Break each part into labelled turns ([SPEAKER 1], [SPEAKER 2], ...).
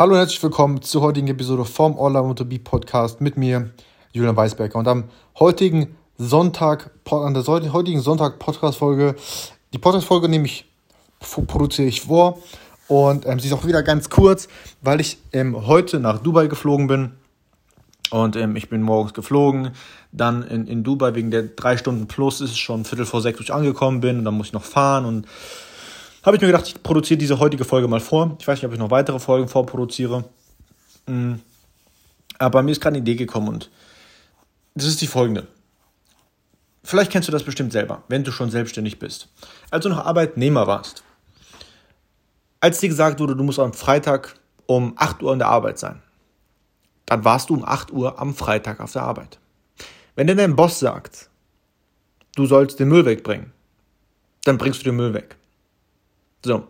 [SPEAKER 1] Hallo und herzlich willkommen zur heutigen Episode vom Online MotoB Podcast mit mir, Julian Weisberger. Und am heutigen Sonntag, an der heutigen Sonntag Podcast-Folge, die Podcast-Folge nehme ich, produziere ich vor und ähm, sie ist auch wieder ganz kurz, weil ich ähm, heute nach Dubai geflogen bin. Und ähm, ich bin morgens geflogen, dann in, in Dubai wegen der drei Stunden plus ist es schon Viertel vor sechs, wo ich angekommen bin und dann muss ich noch fahren und habe ich mir gedacht, ich produziere diese heutige Folge mal vor. Ich weiß nicht, ob ich noch weitere Folgen vorproduziere. Mhm. Aber mir ist gerade eine Idee gekommen und das ist die folgende. Vielleicht kennst du das bestimmt selber, wenn du schon selbstständig bist. Als du noch Arbeitnehmer warst. Als dir gesagt wurde, du musst am Freitag um 8 Uhr in der Arbeit sein, dann warst du um 8 Uhr am Freitag auf der Arbeit. Wenn dir dein Boss sagt, du sollst den Müll wegbringen, dann bringst du den Müll weg. So.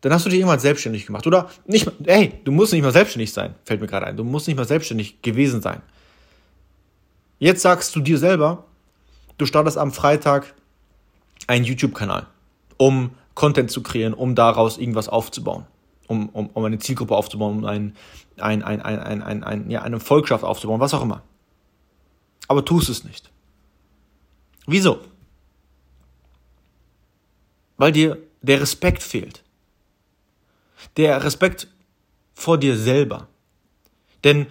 [SPEAKER 1] Dann hast du dich irgendwann selbstständig gemacht. Oder nicht, hey, du musst nicht mal selbstständig sein, fällt mir gerade ein. Du musst nicht mal selbstständig gewesen sein. Jetzt sagst du dir selber, du startest am Freitag einen YouTube-Kanal, um Content zu kreieren, um daraus irgendwas aufzubauen, um, um, um eine Zielgruppe aufzubauen, um ein, ein, ein, ein, ein, ein, ein, ja, eine Volkschaft aufzubauen, was auch immer. Aber tust es nicht. Wieso? Weil dir der Respekt fehlt. Der Respekt vor dir selber. Denn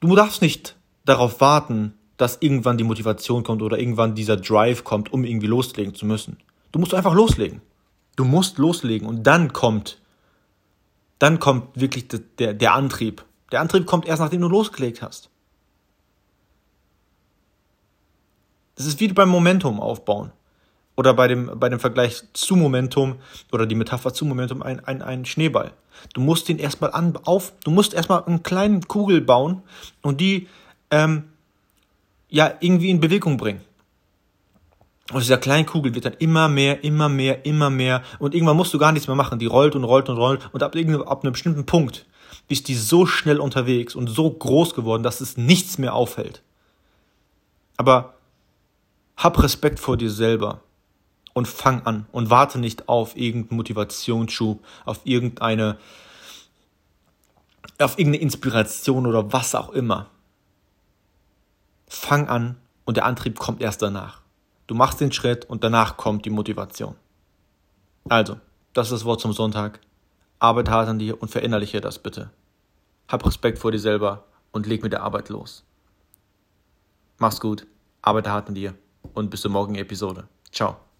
[SPEAKER 1] du darfst nicht darauf warten, dass irgendwann die Motivation kommt oder irgendwann dieser Drive kommt, um irgendwie loslegen zu müssen. Du musst einfach loslegen. Du musst loslegen und dann kommt, dann kommt wirklich der, der Antrieb. Der Antrieb kommt erst, nachdem du losgelegt hast. Das ist wie beim Momentum aufbauen oder bei dem, bei dem Vergleich zu Momentum oder die Metapher zu Momentum ein, ein, ein Schneeball. Du musst den erstmal an, auf, du musst erstmal einen kleinen Kugel bauen und die ähm, ja irgendwie in Bewegung bringen. Und dieser kleine Kugel wird dann immer mehr, immer mehr, immer mehr und irgendwann musst du gar nichts mehr machen. Die rollt und rollt und rollt und ab, ab einem bestimmten Punkt ist die so schnell unterwegs und so groß geworden, dass es nichts mehr auffällt. Aber hab Respekt vor dir selber und fang an und warte nicht auf irgendeinen Motivationsschub, auf irgendeine, auf irgendeine Inspiration oder was auch immer. Fang an und der Antrieb kommt erst danach. Du machst den Schritt und danach kommt die Motivation. Also, das ist das Wort zum Sonntag. Arbeite hart an dir und verinnerliche das bitte. Hab Respekt vor dir selber und leg mit der Arbeit los. Mach's gut, arbeite hart an dir und bis zur morgigen Episode. Ciao.